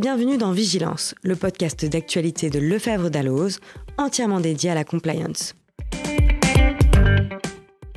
Bienvenue dans Vigilance, le podcast d'actualité de Lefebvre d'Alloz, entièrement dédié à la compliance.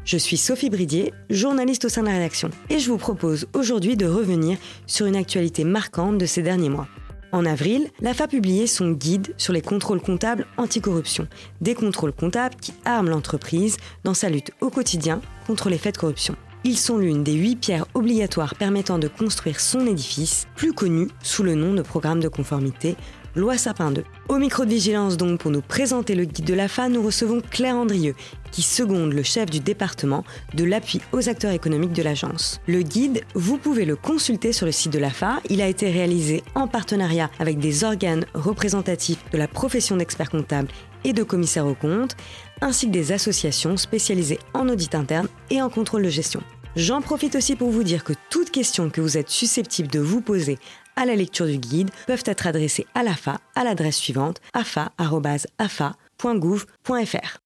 Je suis Sophie Bridier, journaliste au sein de la rédaction, et je vous propose aujourd'hui de revenir sur une actualité marquante de ces derniers mois. En avril, l'AFA publié son guide sur les contrôles comptables anticorruption, des contrôles comptables qui arment l'entreprise dans sa lutte au quotidien contre les faits de corruption. Ils sont l'une des huit pierres obligatoires permettant de construire son édifice, plus connu sous le nom de programme de conformité, Loi Sapin 2. Au micro de vigilance donc pour nous présenter le guide de l'AFA, nous recevons Claire Andrieux, qui seconde le chef du département de l'appui aux acteurs économiques de l'agence. Le guide, vous pouvez le consulter sur le site de l'AFA. Il a été réalisé en partenariat avec des organes représentatifs de la profession d'expert comptable et de commissaire aux comptes, ainsi que des associations spécialisées en audit interne et en contrôle de gestion. J'en profite aussi pour vous dire que toutes questions que vous êtes susceptibles de vous poser à la lecture du guide peuvent être adressées à l'AFA à l'adresse suivante afa.afa.gouv.fr.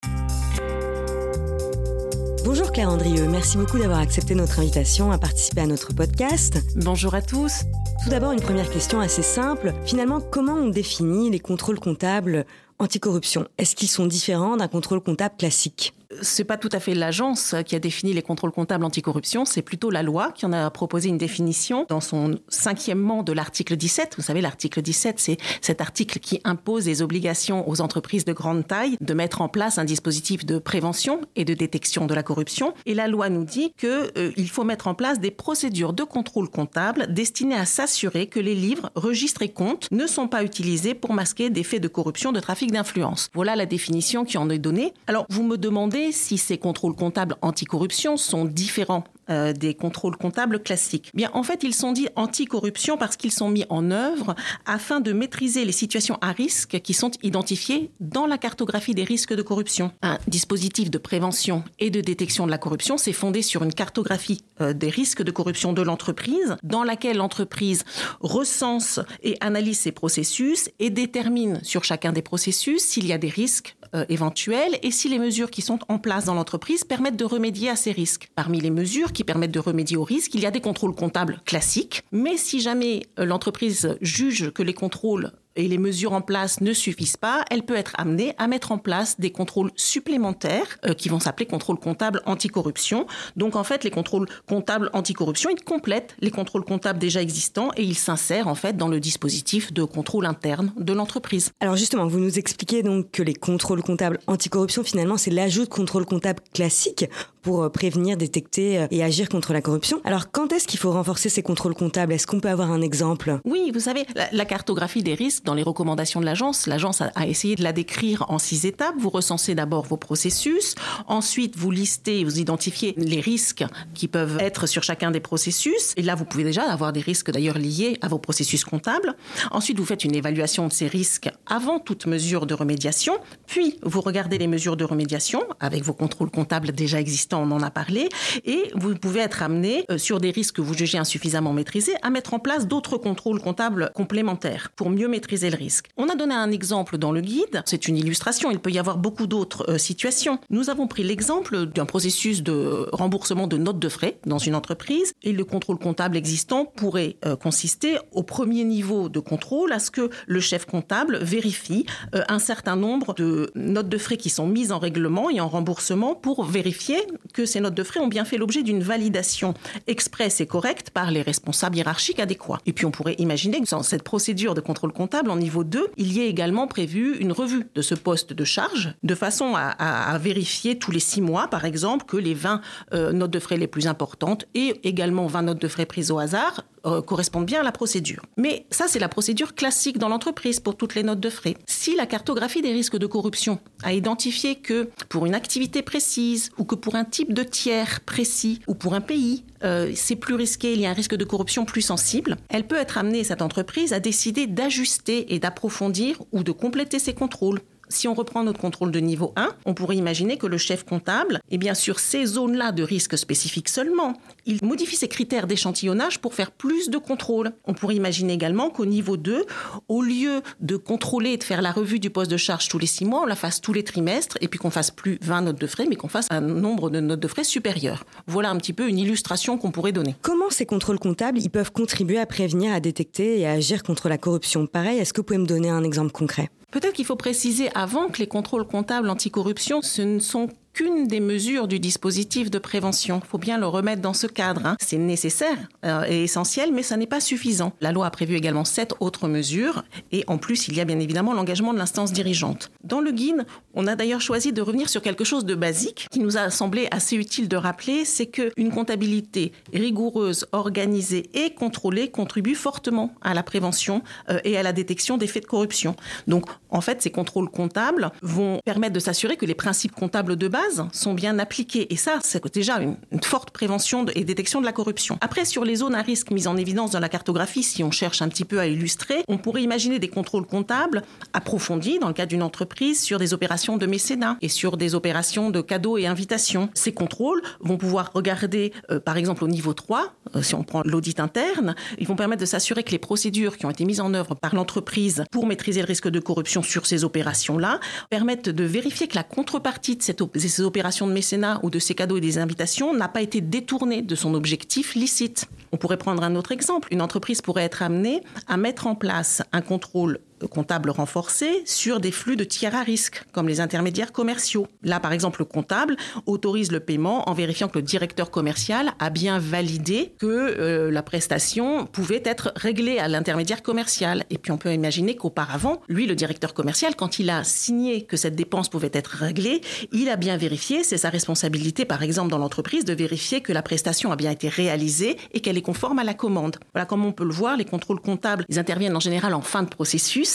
Bonjour Claire Andrieux, merci beaucoup d'avoir accepté notre invitation à participer à notre podcast. Bonjour à tous. Tout d'abord, une première question assez simple. Finalement, comment on définit les contrôles comptables anticorruption? Est-ce qu'ils sont différents d'un contrôle comptable classique? C'est pas tout à fait l'agence qui a défini les contrôles comptables anticorruption, c'est plutôt la loi qui en a proposé une définition dans son cinquièmement de l'article 17. Vous savez, l'article 17, c'est cet article qui impose des obligations aux entreprises de grande taille de mettre en place un dispositif de prévention et de détection de la corruption. Et la loi nous dit qu'il euh, faut mettre en place des procédures de contrôle comptable destinées à s'assurer que les livres, registres et comptes ne sont pas utilisés pour masquer des faits de corruption, de trafic d'influence. Voilà la définition qui en est donnée. Alors, vous me demandez si ces contrôles comptables anticorruption sont différents euh, des contrôles comptables classiques. Bien, en fait, ils sont dits anticorruption parce qu'ils sont mis en œuvre afin de maîtriser les situations à risque qui sont identifiées dans la cartographie des risques de corruption. Un dispositif de prévention et de détection de la corruption s'est fondé sur une cartographie euh, des risques de corruption de l'entreprise dans laquelle l'entreprise recense et analyse ses processus et détermine sur chacun des processus s'il y a des risques euh, éventuels et si les mesures qui sont en place dans l'entreprise permettent de remédier à ces risques. Parmi les mesures qui permettent de remédier aux risques, il y a des contrôles comptables classiques, mais si jamais euh, l'entreprise juge que les contrôles et les mesures en place ne suffisent pas, elle peut être amenée à mettre en place des contrôles supplémentaires euh, qui vont s'appeler contrôles comptables anticorruption. Donc en fait, les contrôles comptables anticorruption, ils complètent les contrôles comptables déjà existants et ils s'insèrent en fait dans le dispositif de contrôle interne de l'entreprise. Alors justement, vous nous expliquez donc que les contrôles comptables anticorruption, finalement, c'est l'ajout de contrôles comptables classiques pour euh, prévenir, détecter euh, et agir contre la corruption. Alors quand est-ce qu'il faut renforcer ces contrôles comptables? Est-ce qu'on peut avoir un exemple? Oui, vous savez, la, la cartographie des risques dans les recommandations de l'agence, l'agence a, essayé de la décrire en six étapes. Vous recensez d'abord vos processus, ensuite vous listez, vous identifiez les risques qui peuvent être sur chacun des processus. Et là, vous pouvez déjà avoir des risques d'ailleurs liés à vos processus comptables. Ensuite, vous faites une évaluation de ces risques avant toute mesure de remédiation. Puis, vous regardez les mesures de remédiation avec vos contrôles comptables déjà existants, on en a parlé. Et vous pouvez être amené, euh, sur des risques que vous jugez insuffisamment maîtrisés, à mettre en place d'autres contrôles comptables complémentaires pour mieux maîtriser le risque. On a donné un exemple dans le guide, c'est une illustration, il peut y avoir beaucoup d'autres euh, situations. Nous avons pris l'exemple d'un processus de remboursement de notes de frais dans une entreprise et le contrôle comptable existant pourrait euh, consister au premier niveau de contrôle à ce que le chef comptable vérifie euh, un certain nombre de notes de frais qui sont mises en règlement et en remboursement pour vérifier que ces notes de frais ont bien fait l'objet d'une validation expresse et correcte par les responsables hiérarchiques adéquats. Et puis on pourrait imaginer que dans cette procédure de contrôle comptable, en niveau 2, il y est également prévu une revue de ce poste de charge, de façon à, vérifier tous les six mois, par exemple, que les 20 euh, notes de frais les plus importantes et également 20 notes de frais prises au hasard euh, correspondent bien à la procédure. Mais ça, c'est la procédure classique dans l'entreprise pour toutes les notes de frais. Si la cartographie des risques de corruption a identifié que pour une activité précise ou que pour un type de tiers précis ou pour un pays, euh, c'est plus risqué, il y a un risque de corruption plus sensible, elle peut être amenée, cette entreprise, à décider d'ajuster et d'approfondir ou de compléter ses contrôles Si on reprend notre contrôle de niveau 1, on pourrait imaginer que le chef comptable, bien, sur ces zones-là de risque spécifiques seulement, il modifie ses critères d'échantillonnage pour faire plus de contrôle. On pourrait imaginer également qu'au niveau 2, au lieu de contrôler et de faire la revue du poste de charge tous les six mois, on la fasse tous les trimestres et puis qu'on fasse plus 20 notes de frais, mais qu'on fasse un nombre de notes de frais supérieur. Voilà un petit peu une illustration qu'on pourrait donner. Comment ces contrôles comptables ils peuvent contribuer à prévenir, à détecter et à agir contre la corruption? Pareil, est-ce que vous pouvez me donner un exemple concret? Peut-être qu'il faut préciser avant que les contrôles comptables anticorruption, ce ne sont qu'une des mesures du dispositif de prévention. Il faut bien le remettre dans ce cadre. Hein. C'est nécessaire euh, et essentiel, mais ça n'est pas suffisant. La loi a prévu également sept autres mesures et en plus, il y a bien évidemment l'engagement de l'instance dirigeante. Dans le guide, on a d'ailleurs choisi de revenir sur quelque chose de basique qui nous a semblé assez utile de rappeler, c'est qu'une comptabilité rigoureuse, organisée et contrôlée contribue fortement à la prévention euh, et à la détection des faits de corruption. Donc, en fait, ces contrôles comptables vont permettre de s'assurer que les principes comptables de base sont bien appliquées. Et ça, c'est déjà une, forte prévention et détection de la corruption. Après, sur les zones à risque mises en évidence dans la cartographie, si on cherche un petit peu à illustrer, on pourrait imaginer des contrôles comptables approfondis dans le cas d'une entreprise sur des opérations de mécénat et sur des opérations de cadeaux et invitations. Ces contrôles vont pouvoir regarder, euh, par exemple, au niveau 3, euh, si on prend l'audit interne, ils vont permettre de s'assurer que les procédures qui ont été mises en œuvre par l'entreprise pour maîtriser le risque de corruption sur ces opérations-là permettent de vérifier que la contrepartie de cette, ces opérations de mécénat ou de ces cadeaux et des invitations n'a pas été détournée de son objectif licite. On pourrait prendre un autre exemple. Une entreprise pourrait être amenée à mettre en place un contrôle comptable renforcé sur des flux de tiers à risque, comme les intermédiaires commerciaux. Là, par exemple, le comptable autorise le paiement en vérifiant que le directeur commercial a bien validé que euh, la prestation pouvait être réglée à l'intermédiaire commercial. Et puis, on peut imaginer qu'auparavant, lui, le directeur commercial, quand il a signé que cette dépense pouvait être réglée, il a bien vérifié, c'est sa responsabilité, par exemple, dans l'entreprise, de vérifier que la prestation a bien été réalisée et qu'elle est conforme à la commande. Voilà, comme on peut le voir, les contrôles comptables, ils interviennent en général en fin de processus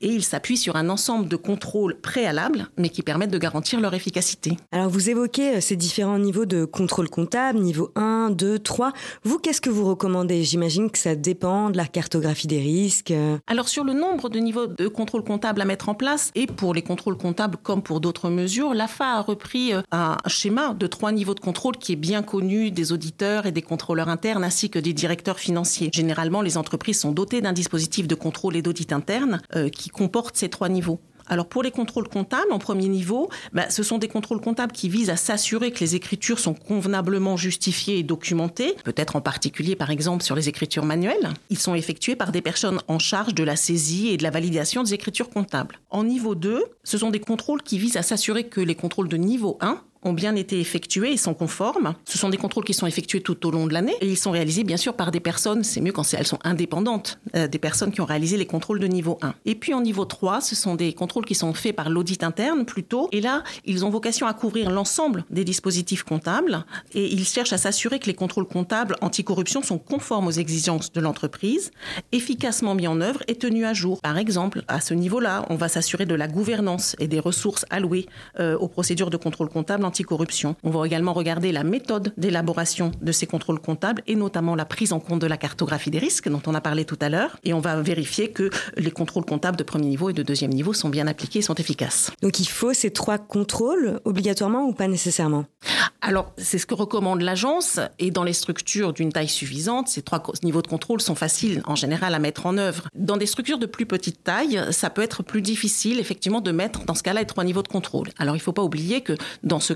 et ils s'appuient sur un ensemble de contrôles préalables, mais qui permettent de garantir leur efficacité. Alors vous évoquez euh, ces différents niveaux de contrôle comptable, niveau 1, 2, 3. Vous, qu'est-ce que vous recommandez? J'imagine que ça dépend de la cartographie des risques. Euh. Alors sur le nombre de niveaux de contrôle comptable à mettre en place, et pour les contrôles comptables comme pour d'autres mesures, l'AFA a repris euh, un schéma de trois niveaux de contrôle qui est bien connu des auditeurs et des contrôleurs internes ainsi que des directeurs financiers. Généralement, les entreprises sont dotées d'un dispositif de contrôle et d'audit interne euh, qui comporte ces trois niveaux. Alors pour les contrôles comptables, en premier niveau, bah, ce sont des contrôles comptables qui visent à s'assurer que les écritures sont convenablement justifiées et documentées, peut-être en particulier par exemple sur les écritures manuelles. Ils sont effectués par des personnes en charge de la saisie et de la validation des écritures comptables. En niveau 2, ce sont des contrôles qui visent à s'assurer que les contrôles de niveau 1 ont bien été effectués et sont conformes. Ce sont des contrôles qui sont effectués tout au long de l'année et ils sont réalisés bien sûr par des personnes, c'est mieux quand elles sont indépendantes, euh, des personnes qui ont réalisé les contrôles de niveau 1. Et puis en niveau 3, ce sont des contrôles qui sont faits par l'audit interne plutôt et là, ils ont vocation à couvrir l'ensemble des dispositifs comptables et ils cherchent à s'assurer que les contrôles comptables anticorruption sont conformes aux exigences de l'entreprise, efficacement mis en œuvre et tenus à jour. Par exemple, à ce niveau-là, on va s'assurer de la gouvernance et des ressources allouées euh, aux procédures de contrôle comptable anticorruption. On va également regarder la méthode d'élaboration de ces contrôles comptables et notamment la prise en compte de la cartographie des risques dont on a parlé tout à l'heure. Et on va vérifier que les contrôles comptables de premier niveau et de deuxième niveau sont bien appliqués et sont efficaces. Donc il faut ces trois contrôles obligatoirement ou pas nécessairement? Alors, c'est ce que recommande l'agence et dans les structures d'une taille suffisante, ces trois niveaux de contrôle sont faciles en général à mettre en œuvre. Dans des structures de plus petite taille, ça peut être plus difficile effectivement de mettre dans ce cas-là les trois niveaux de contrôle. Alors, il ne faut pas oublier que dans ce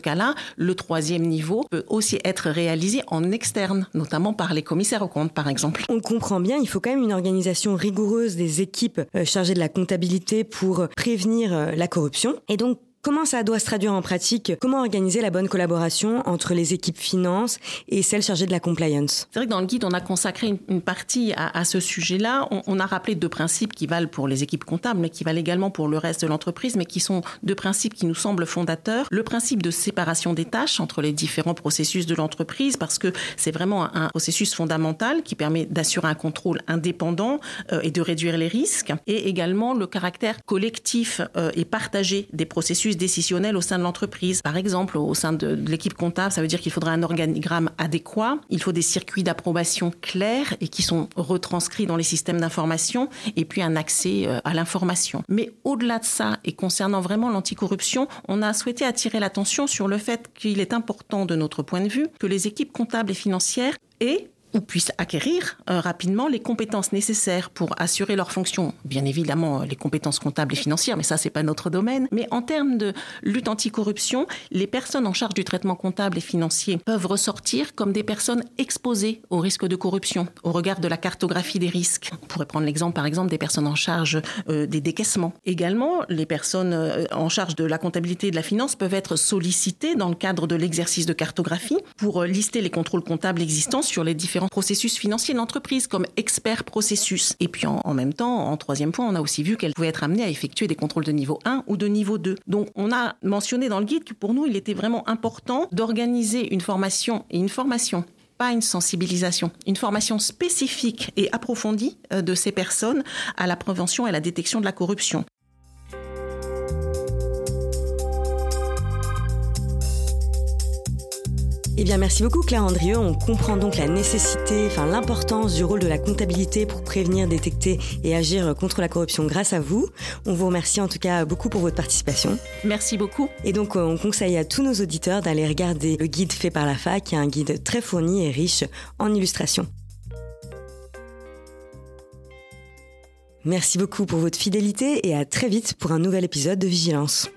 le troisième niveau peut aussi être réalisé en externe, notamment par les commissaires aux comptes par exemple. On comprend bien, il faut quand même une organisation rigoureuse des équipes euh, chargées de la comptabilité pour prévenir euh, la corruption. Et donc, Comment ça doit se traduire en pratique? Comment organiser la bonne collaboration entre les équipes finance et celles chargées de la compliance? C'est vrai que dans le guide, on a consacré une, partie à, ce sujet-là. On, a rappelé deux principes qui valent pour les équipes comptables, mais qui valent également pour le reste de l'entreprise, mais qui sont deux principes qui nous semblent fondateurs. Le principe de séparation des tâches entre les différents processus de l'entreprise, parce que c'est vraiment un, processus fondamental qui permet d'assurer un contrôle indépendant euh, et de réduire les risques, et également le caractère collectif euh, et partagé des processus processus décisionnel au sein de l'entreprise. Par exemple, au sein de, l'équipe comptable, ça veut dire qu'il faudra un organigramme adéquat, il faut des circuits d'approbation clairs et qui sont retranscrits dans les systèmes d'information, et puis un accès euh, à l'information. Mais au-delà de ça, et concernant vraiment l'anticorruption, on a souhaité attirer l'attention sur le fait qu'il est important de notre point de vue que les équipes comptables et financières aient ou puissent acquérir euh, rapidement les compétences nécessaires pour assurer leur fonction. Bien évidemment, les compétences comptables et financières, mais ça, c'est pas notre domaine. Mais en termes de lutte anticorruption, les personnes en charge du traitement comptable et financier peuvent ressortir comme des personnes exposées au risque de corruption au regard de la cartographie des risques. On pourrait prendre l'exemple, par exemple, des personnes en charge euh, des décaissements. Également, les personnes euh, en charge de la comptabilité et de la finance peuvent être sollicitées dans le cadre de l'exercice de cartographie pour lister les contrôles comptables existants sur les différents processus financiers de l'entreprise comme expert processus. Et puis en, même temps, en troisième point, on a aussi vu qu'elle pouvait être amenée à effectuer des contrôles de niveau 1 ou de niveau 2. Donc on a mentionné dans le guide que pour nous, il était vraiment important d'organiser une formation et une formation pas une sensibilisation, une formation spécifique et approfondie euh, de ces personnes à la prévention et à la détection de la corruption. Eh bien, merci beaucoup Claire Andrieux. On comprend donc la nécessité, enfin l'importance du rôle de la comptabilité pour prévenir, détecter et agir contre la corruption grâce à vous. On vous remercie en tout cas beaucoup pour votre participation. Merci beaucoup. Et donc, on conseille à tous nos auditeurs d'aller regarder le guide fait par la FAC, qui est un guide très fourni et riche en illustrations. Merci beaucoup pour votre fidélité et à très vite pour un nouvel épisode de Vigilance.